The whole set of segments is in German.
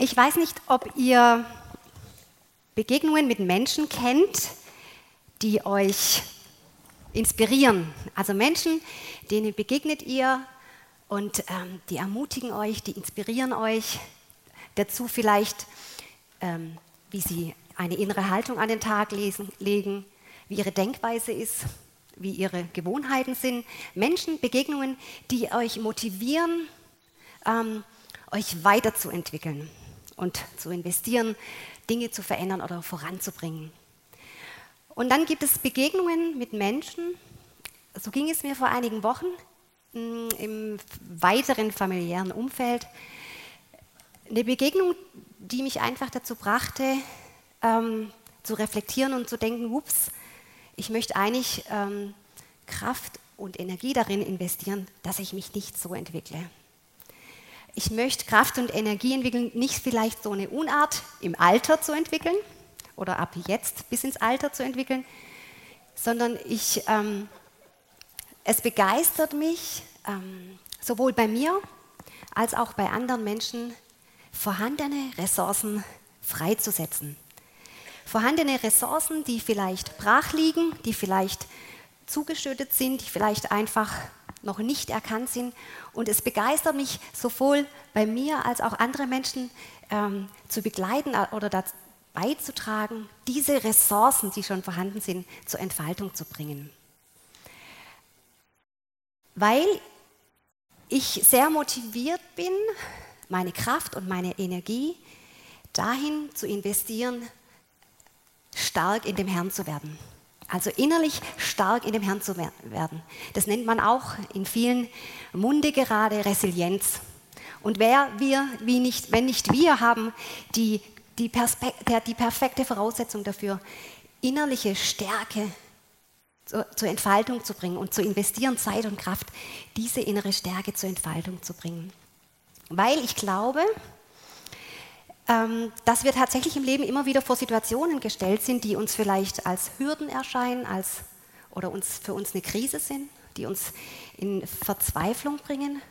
Ich weiß nicht, ob ihr Begegnungen mit Menschen kennt, die euch inspirieren. Also Menschen, denen begegnet ihr und ähm, die ermutigen euch, die inspirieren euch dazu vielleicht, ähm, wie sie eine innere Haltung an den Tag lesen, legen, wie ihre Denkweise ist, wie ihre Gewohnheiten sind. Menschen, Begegnungen, die euch motivieren, ähm, euch weiterzuentwickeln und zu investieren, Dinge zu verändern oder voranzubringen. Und dann gibt es Begegnungen mit Menschen, so ging es mir vor einigen Wochen mm, im weiteren familiären Umfeld. Eine Begegnung, die mich einfach dazu brachte, ähm, zu reflektieren und zu denken, ups, ich möchte eigentlich ähm, Kraft und Energie darin investieren, dass ich mich nicht so entwickle. Ich möchte Kraft und Energie entwickeln, nicht vielleicht so eine Unart im Alter zu entwickeln oder ab jetzt bis ins Alter zu entwickeln, sondern ich, ähm, es begeistert mich, ähm, sowohl bei mir als auch bei anderen Menschen, vorhandene Ressourcen freizusetzen. Vorhandene Ressourcen, die vielleicht brach liegen, die vielleicht zugeschüttet sind, die vielleicht einfach noch nicht erkannt sind. Und es begeistert mich sowohl bei mir als auch andere Menschen ähm, zu begleiten oder dazu beizutragen, diese Ressourcen, die schon vorhanden sind, zur Entfaltung zu bringen. Weil ich sehr motiviert bin, meine Kraft und meine Energie dahin zu investieren, stark in dem Herrn zu werden. Also innerlich stark in dem Herrn zu werden. Das nennt man auch in vielen Munde gerade Resilienz. Und wer wir, wie nicht, wenn nicht wir, haben die, die, der, die perfekte Voraussetzung dafür, innerliche Stärke zur, zur Entfaltung zu bringen und zu investieren, Zeit und Kraft, diese innere Stärke zur Entfaltung zu bringen. Weil ich glaube, dass wir tatsächlich im Leben immer wieder vor Situationen gestellt sind, die uns vielleicht als Hürden erscheinen als, oder uns, für uns eine Krise sind, die uns in Verzweiflung bringen.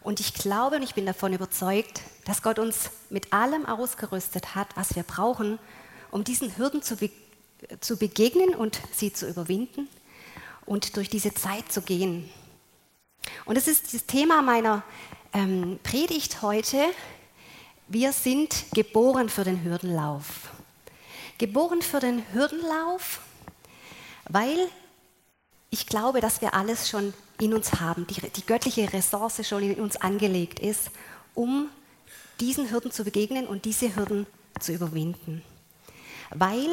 Und ich glaube und ich bin davon überzeugt, dass Gott uns mit allem ausgerüstet hat, was wir brauchen, um diesen Hürden zu, be zu begegnen und sie zu überwinden und durch diese Zeit zu gehen. Und das ist das Thema meiner ähm, Predigt heute, wir sind geboren für den Hürdenlauf. Geboren für den Hürdenlauf, weil ich glaube, dass wir alles schon in uns haben, die, die göttliche Ressource schon in uns angelegt ist, um diesen Hürden zu begegnen und diese Hürden zu überwinden. Weil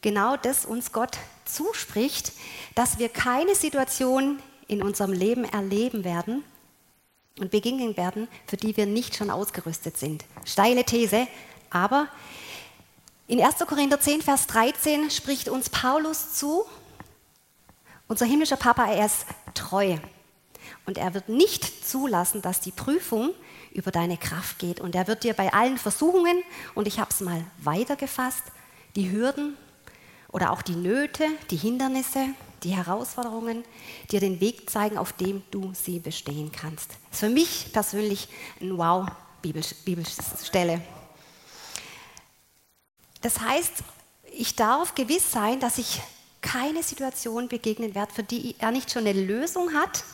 genau das uns Gott zuspricht, dass wir keine Situation in unserem Leben erleben werden, und begegnen werden, für die wir nicht schon ausgerüstet sind. Steile These, aber in 1. Korinther 10, Vers 13 spricht uns Paulus zu, unser himmlischer Papa, er ist treu. Und er wird nicht zulassen, dass die Prüfung über deine Kraft geht. Und er wird dir bei allen Versuchungen, und ich habe es mal weitergefasst, die Hürden oder auch die Nöte, die Hindernisse, die Herausforderungen dir den Weg zeigen, auf dem du sie bestehen kannst. Das ist für mich persönlich eine Wow-Bibelstelle. Das heißt, ich darf gewiss sein, dass ich keine Situation begegnen werde, für die er nicht schon eine Lösung hat,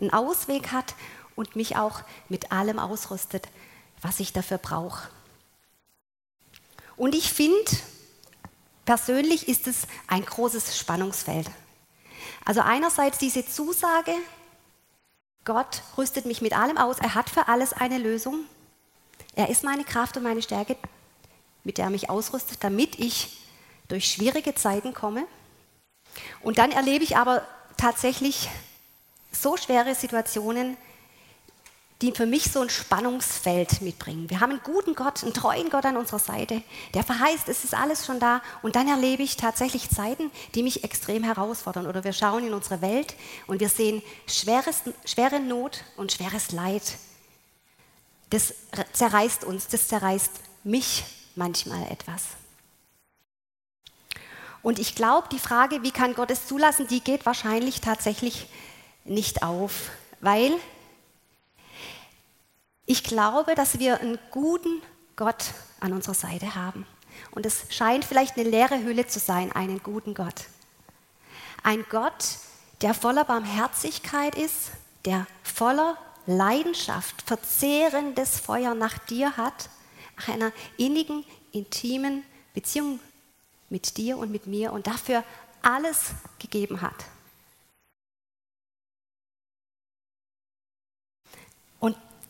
einen Ausweg hat und mich auch mit allem ausrüstet, was ich dafür brauche. Und ich finde, persönlich ist es ein großes Spannungsfeld. Also einerseits diese Zusage, Gott rüstet mich mit allem aus, er hat für alles eine Lösung. Er ist meine Kraft und meine Stärke, mit der er mich ausrüstet, damit ich durch schwierige Zeiten komme. Und dann erlebe ich aber tatsächlich so schwere Situationen, die für mich so ein Spannungsfeld mitbringen. Wir haben einen guten Gott, einen treuen Gott an unserer Seite, der verheißt, es ist alles schon da. Und dann erlebe ich tatsächlich Zeiten, die mich extrem herausfordern. Oder wir schauen in unsere Welt und wir sehen schweres, schwere Not und schweres Leid. Das zerreißt uns, das zerreißt mich manchmal etwas. Und ich glaube, die Frage, wie kann Gott es zulassen, die geht wahrscheinlich tatsächlich nicht auf, weil ich glaube, dass wir einen guten Gott an unserer Seite haben. Und es scheint vielleicht eine leere Hülle zu sein, einen guten Gott. Ein Gott, der voller Barmherzigkeit ist, der voller Leidenschaft, verzehrendes Feuer nach dir hat, nach einer innigen, intimen Beziehung mit dir und mit mir und dafür alles gegeben hat.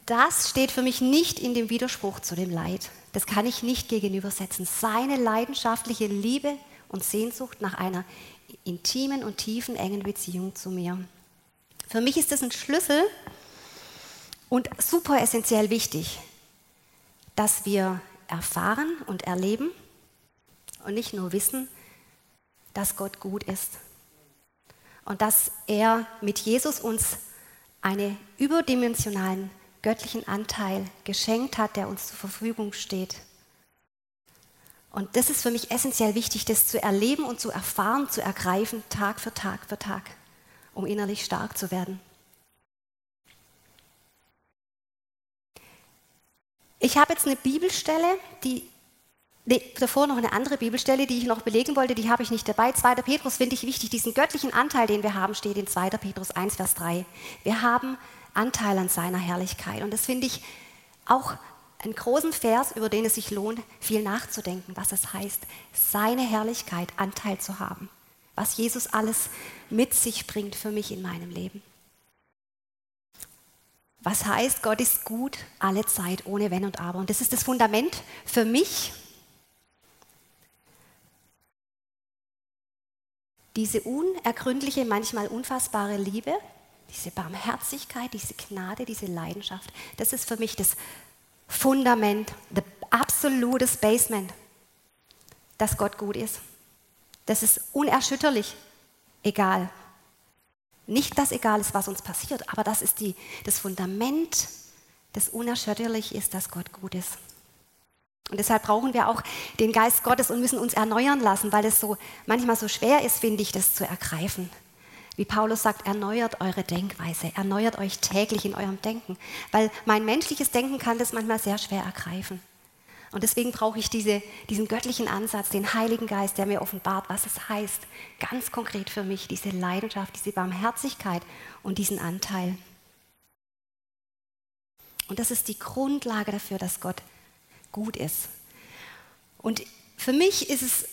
Das steht für mich nicht in dem Widerspruch zu dem Leid. Das kann ich nicht gegenübersetzen. Seine leidenschaftliche Liebe und Sehnsucht nach einer intimen und tiefen, engen Beziehung zu mir. Für mich ist das ein Schlüssel und super essentiell wichtig, dass wir erfahren und erleben und nicht nur wissen, dass Gott gut ist und dass er mit Jesus uns einen überdimensionalen göttlichen Anteil geschenkt hat, der uns zur Verfügung steht. Und das ist für mich essentiell wichtig, das zu erleben und zu erfahren, zu ergreifen, Tag für Tag für Tag, um innerlich stark zu werden. Ich habe jetzt eine Bibelstelle, die Nee, davor noch eine andere Bibelstelle, die ich noch belegen wollte, die habe ich nicht dabei. 2. Petrus finde ich wichtig. Diesen göttlichen Anteil, den wir haben, steht in 2. Petrus 1, Vers 3. Wir haben Anteil an seiner Herrlichkeit. Und das finde ich auch einen großen Vers, über den es sich lohnt, viel nachzudenken, was es heißt, seine Herrlichkeit Anteil zu haben. Was Jesus alles mit sich bringt für mich in meinem Leben. Was heißt, Gott ist gut alle Zeit, ohne Wenn und Aber. Und das ist das Fundament für mich. Diese unergründliche, manchmal unfassbare Liebe, diese Barmherzigkeit, diese Gnade, diese Leidenschaft, das ist für mich das Fundament, das absolute Basement, dass Gott gut ist. Das ist unerschütterlich, egal. Nicht, dass egal ist, was uns passiert, aber das ist die, das Fundament, das unerschütterlich ist, dass Gott gut ist. Und deshalb brauchen wir auch den Geist Gottes und müssen uns erneuern lassen, weil es so manchmal so schwer ist, finde ich, das zu ergreifen. Wie Paulus sagt, erneuert eure Denkweise, erneuert euch täglich in eurem Denken, weil mein menschliches Denken kann das manchmal sehr schwer ergreifen. Und deswegen brauche ich diese, diesen göttlichen Ansatz, den Heiligen Geist, der mir offenbart, was es heißt, ganz konkret für mich, diese Leidenschaft, diese Barmherzigkeit und diesen Anteil. Und das ist die Grundlage dafür, dass Gott gut ist. Und für mich ist es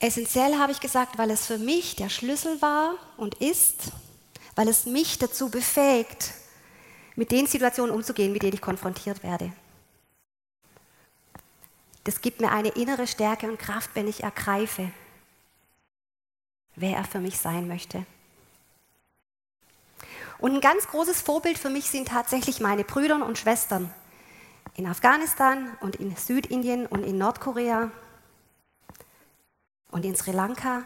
essentiell, habe ich gesagt, weil es für mich der Schlüssel war und ist, weil es mich dazu befähigt, mit den Situationen umzugehen, mit denen ich konfrontiert werde. Das gibt mir eine innere Stärke und Kraft, wenn ich ergreife, wer er für mich sein möchte. Und ein ganz großes Vorbild für mich sind tatsächlich meine Brüder und Schwestern in Afghanistan und in Südindien und in Nordkorea und in Sri Lanka.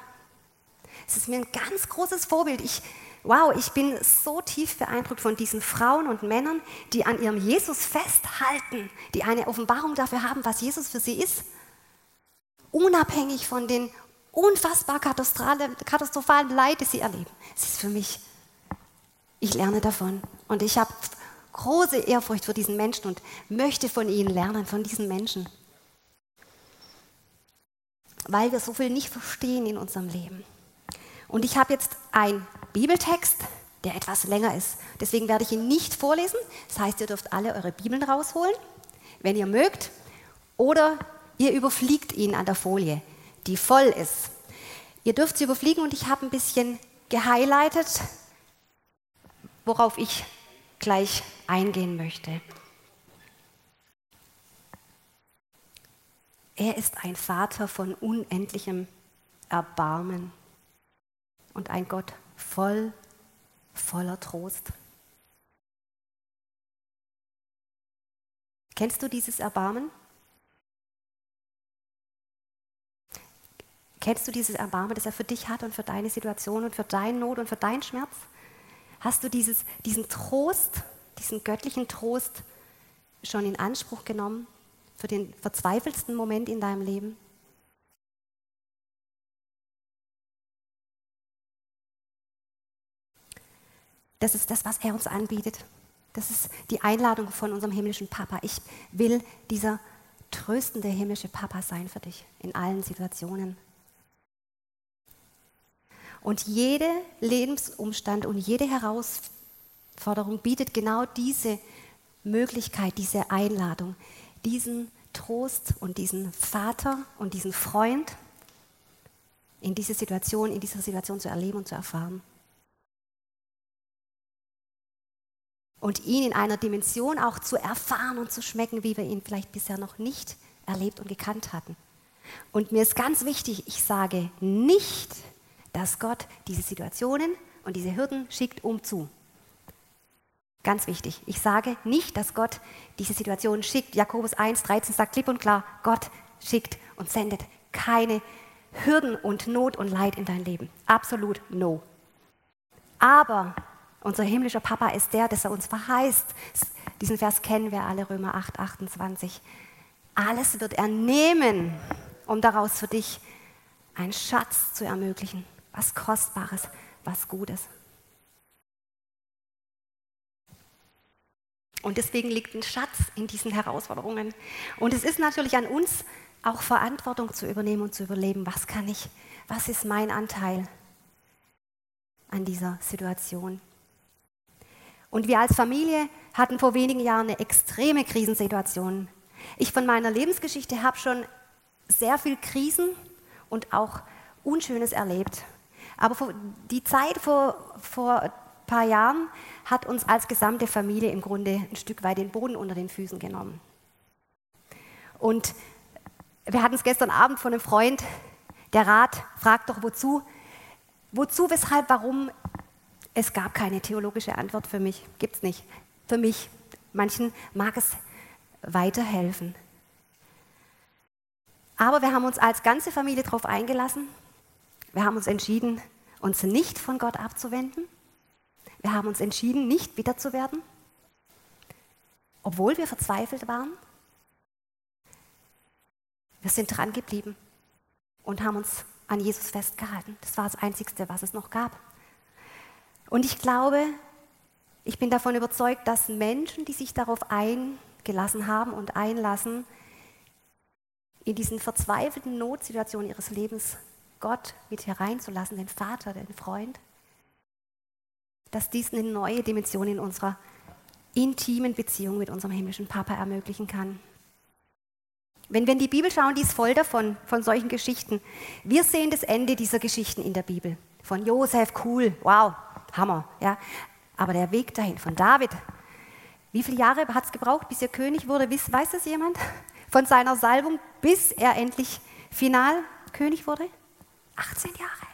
Es ist mir ein ganz großes Vorbild. Ich, wow, ich bin so tief beeindruckt von diesen Frauen und Männern, die an ihrem Jesus festhalten, die eine Offenbarung dafür haben, was Jesus für sie ist, unabhängig von den unfassbar katastrophalen Leid, die sie erleben. Es ist für mich, ich lerne davon und ich habe große Ehrfurcht vor diesen Menschen und möchte von ihnen lernen, von diesen Menschen weil wir so viel nicht verstehen in unserem Leben. Und ich habe jetzt einen Bibeltext, der etwas länger ist. Deswegen werde ich ihn nicht vorlesen. Das heißt, ihr dürft alle eure Bibeln rausholen, wenn ihr mögt. Oder ihr überfliegt ihn an der Folie, die voll ist. Ihr dürft sie überfliegen und ich habe ein bisschen gehighlightet, worauf ich gleich eingehen möchte. Er ist ein Vater von unendlichem Erbarmen und ein Gott voll, voller Trost. Kennst du dieses Erbarmen? Kennst du dieses Erbarmen, das er für dich hat und für deine Situation und für deine Not und für deinen Schmerz? Hast du dieses, diesen Trost, diesen göttlichen Trost schon in Anspruch genommen? Für den verzweifelsten Moment in deinem Leben? Das ist das, was er uns anbietet. Das ist die Einladung von unserem himmlischen Papa. Ich will dieser tröstende himmlische Papa sein für dich in allen Situationen. Und jeder Lebensumstand und jede Herausforderung bietet genau diese Möglichkeit, diese Einladung, diesen Trost und diesen Vater und diesen Freund in diese Situation, in dieser Situation zu erleben und zu erfahren. Und ihn in einer Dimension auch zu erfahren und zu schmecken, wie wir ihn vielleicht bisher noch nicht erlebt und gekannt hatten. Und mir ist ganz wichtig, ich sage nicht, dass Gott diese Situationen und diese Hürden schickt, um zu. Ganz wichtig. Ich sage nicht, dass Gott diese Situation schickt. Jakobus 1, 13 sagt klipp und klar, Gott schickt und sendet keine Hürden und Not und Leid in dein Leben. Absolut no. Aber unser himmlischer Papa ist der, dass er uns verheißt. Diesen Vers kennen wir alle, Römer 8, 28. Alles wird er nehmen, um daraus für dich einen Schatz zu ermöglichen. Was Kostbares, was Gutes. Und deswegen liegt ein Schatz in diesen Herausforderungen. Und es ist natürlich an uns, auch Verantwortung zu übernehmen und zu überleben. Was kann ich, was ist mein Anteil an dieser Situation? Und wir als Familie hatten vor wenigen Jahren eine extreme Krisensituation. Ich von meiner Lebensgeschichte habe schon sehr viel Krisen und auch Unschönes erlebt. Aber die Zeit vor, vor paar Jahren hat uns als gesamte Familie im Grunde ein Stück weit den Boden unter den Füßen genommen. Und wir hatten es gestern Abend von einem Freund, der Rat fragt doch wozu, wozu, weshalb, warum. Es gab keine theologische Antwort für mich, gibt es nicht. Für mich, manchen mag es weiterhelfen. Aber wir haben uns als ganze Familie darauf eingelassen. Wir haben uns entschieden, uns nicht von Gott abzuwenden. Wir haben uns entschieden, nicht bitter zu werden, obwohl wir verzweifelt waren. Wir sind dran geblieben und haben uns an Jesus festgehalten. Das war das Einzige, was es noch gab. Und ich glaube, ich bin davon überzeugt, dass Menschen, die sich darauf eingelassen haben und einlassen, in diesen verzweifelten Notsituationen ihres Lebens Gott mit hereinzulassen, den Vater, den Freund, dass dies eine neue Dimension in unserer intimen Beziehung mit unserem himmlischen Papa ermöglichen kann. Wenn wir in die Bibel schauen, die ist voll davon, von solchen Geschichten. Wir sehen das Ende dieser Geschichten in der Bibel. Von Josef, cool, wow, Hammer. Ja. Aber der Weg dahin, von David, wie viele Jahre hat es gebraucht, bis er König wurde? Weiß das jemand? Von seiner Salbung, bis er endlich final König wurde? 18 Jahre.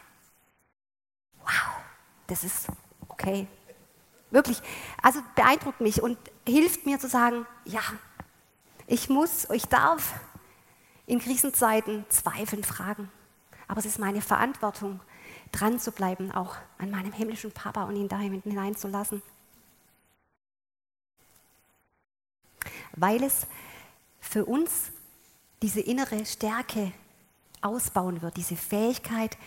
Wow, das ist okay. Wirklich, also beeindruckt mich und hilft mir zu sagen, ja, ich muss, ich darf in Krisenzeiten zweifeln, fragen. Aber es ist meine Verantwortung, dran zu bleiben, auch an meinem himmlischen Papa und ihn dahin hineinzulassen. Weil es für uns diese innere Stärke ausbauen wird, diese Fähigkeit,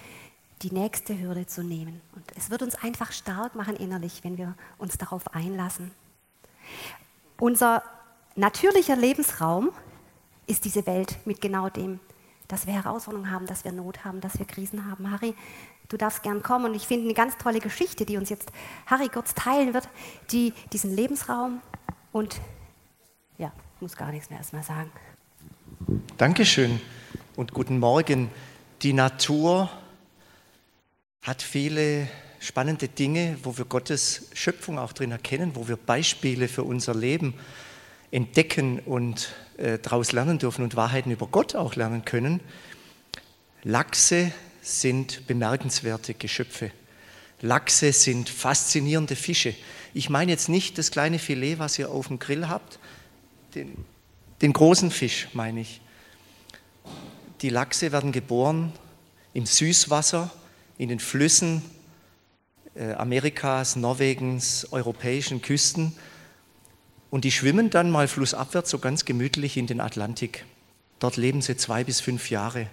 die nächste Hürde zu nehmen. Und es wird uns einfach stark machen innerlich, wenn wir uns darauf einlassen. Unser natürlicher Lebensraum ist diese Welt mit genau dem, dass wir Herausforderungen haben, dass wir Not haben, dass wir Krisen haben. Harry, du darfst gern kommen und ich finde eine ganz tolle Geschichte, die uns jetzt Harry kurz teilen wird, die diesen Lebensraum und ja, muss gar nichts mehr erstmal sagen. Dankeschön und guten Morgen. Die Natur hat viele spannende Dinge, wo wir Gottes Schöpfung auch drin erkennen, wo wir Beispiele für unser Leben entdecken und äh, daraus lernen dürfen und Wahrheiten über Gott auch lernen können. Lachse sind bemerkenswerte Geschöpfe. Lachse sind faszinierende Fische. Ich meine jetzt nicht das kleine Filet, was ihr auf dem Grill habt, den, den großen Fisch meine ich. Die Lachse werden geboren im Süßwasser, in den Flüssen äh, Amerikas, Norwegens, europäischen Küsten. Und die schwimmen dann mal flussabwärts so ganz gemütlich in den Atlantik. Dort leben sie zwei bis fünf Jahre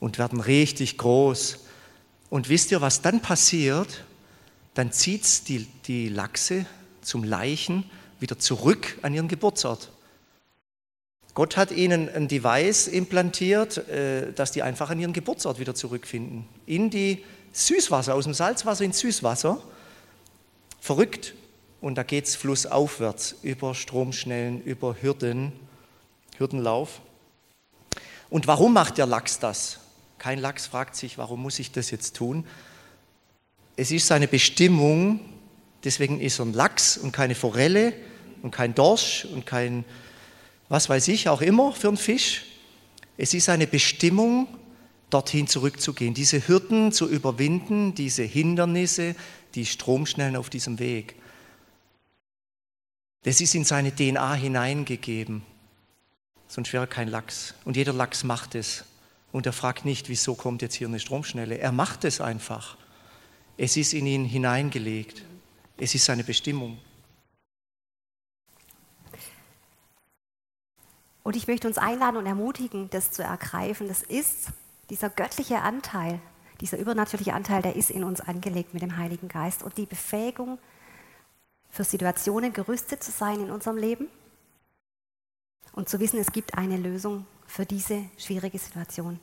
und werden richtig groß. Und wisst ihr, was dann passiert? Dann zieht es die, die Lachse zum Leichen wieder zurück an ihren Geburtsort Gott hat ihnen ein Device implantiert, äh, dass die einfach an ihren Geburtsort wieder zurückfinden. In die Süßwasser, aus dem Salzwasser ins Süßwasser. Verrückt. Und da geht es flussaufwärts über Stromschnellen, über Hürden, Hürdenlauf. Und warum macht der Lachs das? Kein Lachs fragt sich, warum muss ich das jetzt tun? Es ist seine Bestimmung, deswegen ist er ein Lachs und keine Forelle und kein Dorsch und kein, was weiß ich, auch immer für einen Fisch. Es ist seine Bestimmung, dorthin zurückzugehen, diese Hürden zu überwinden, diese Hindernisse, die Stromschnellen auf diesem Weg. Das ist in seine DNA hineingegeben. Sonst wäre kein Lachs. Und jeder Lachs macht es. Und er fragt nicht, wieso kommt jetzt hier eine Stromschnelle. Er macht es einfach. Es ist in ihn hineingelegt. Es ist seine Bestimmung. Und ich möchte uns einladen und ermutigen, das zu ergreifen. Das ist dieser göttliche Anteil, dieser übernatürliche Anteil, der ist in uns angelegt mit dem Heiligen Geist. Und die Befähigung, für Situationen gerüstet zu sein in unserem Leben und zu wissen, es gibt eine Lösung für diese schwierige Situation.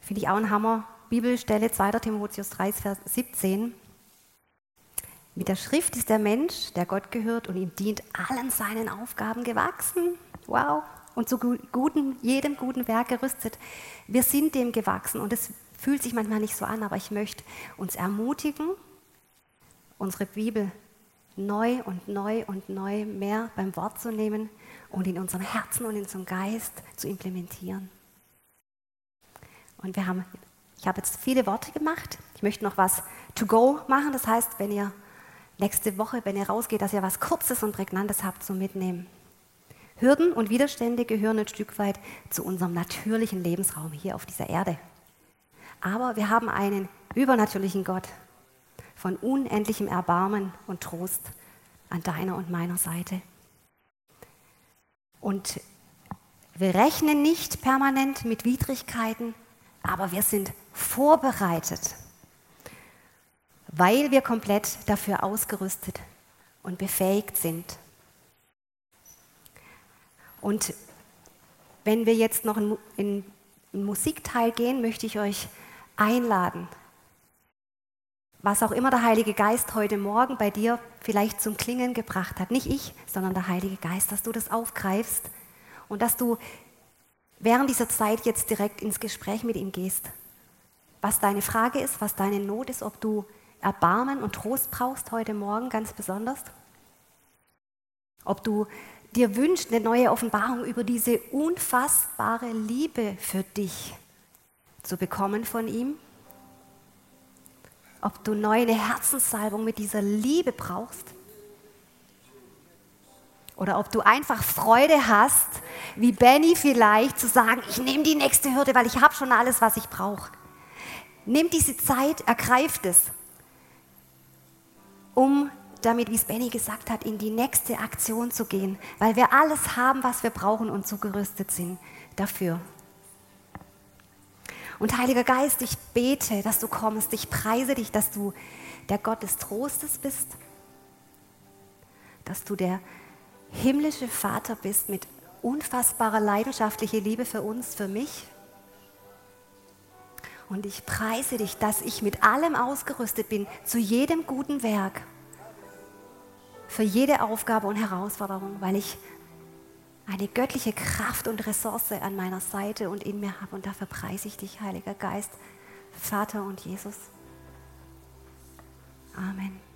Finde ich auch ein Hammer. Bibelstelle 2. Timotheus 3, Vers 17. Mit der Schrift ist der Mensch, der Gott gehört und ihm dient, allen seinen Aufgaben gewachsen. Wow. Und zu guten, jedem guten Werk gerüstet. Wir sind dem gewachsen und es fühlt sich manchmal nicht so an, aber ich möchte uns ermutigen, unsere Bibel neu und neu und neu mehr beim Wort zu nehmen und in unserem Herzen und in unserem Geist zu implementieren. Und wir haben, ich habe jetzt viele Worte gemacht. Ich möchte noch was to go machen. Das heißt, wenn ihr nächste Woche, wenn ihr rausgeht, dass ihr was Kurzes und Prägnantes habt zum Mitnehmen. Hürden und Widerstände gehören ein Stück weit zu unserem natürlichen Lebensraum hier auf dieser Erde. Aber wir haben einen übernatürlichen Gott, von unendlichem Erbarmen und Trost an deiner und meiner Seite. Und wir rechnen nicht permanent mit Widrigkeiten, aber wir sind vorbereitet, weil wir komplett dafür ausgerüstet und befähigt sind. Und wenn wir jetzt noch in den Musikteil gehen, möchte ich euch einladen, was auch immer der Heilige Geist heute Morgen bei dir vielleicht zum Klingen gebracht hat. Nicht ich, sondern der Heilige Geist, dass du das aufgreifst und dass du während dieser Zeit jetzt direkt ins Gespräch mit ihm gehst. Was deine Frage ist, was deine Not ist, ob du Erbarmen und Trost brauchst heute Morgen ganz besonders. Ob du dir wünschst, eine neue Offenbarung über diese unfassbare Liebe für dich zu bekommen von ihm ob du neu eine Herzenssalbung mit dieser Liebe brauchst. Oder ob du einfach Freude hast, wie Benny vielleicht, zu sagen, ich nehme die nächste Hürde, weil ich habe schon alles, was ich brauche. Nimm diese Zeit, ergreift es, um damit, wie es Benny gesagt hat, in die nächste Aktion zu gehen, weil wir alles haben, was wir brauchen und zugerüstet sind dafür. Und Heiliger Geist, ich bete, dass du kommst. Ich preise dich, dass du der Gott des Trostes bist. Dass du der himmlische Vater bist mit unfassbarer leidenschaftlicher Liebe für uns, für mich. Und ich preise dich, dass ich mit allem ausgerüstet bin, zu jedem guten Werk, für jede Aufgabe und Herausforderung, weil ich eine göttliche Kraft und Ressource an meiner Seite und in mir habe. Und dafür preise ich dich, Heiliger Geist, Vater und Jesus. Amen.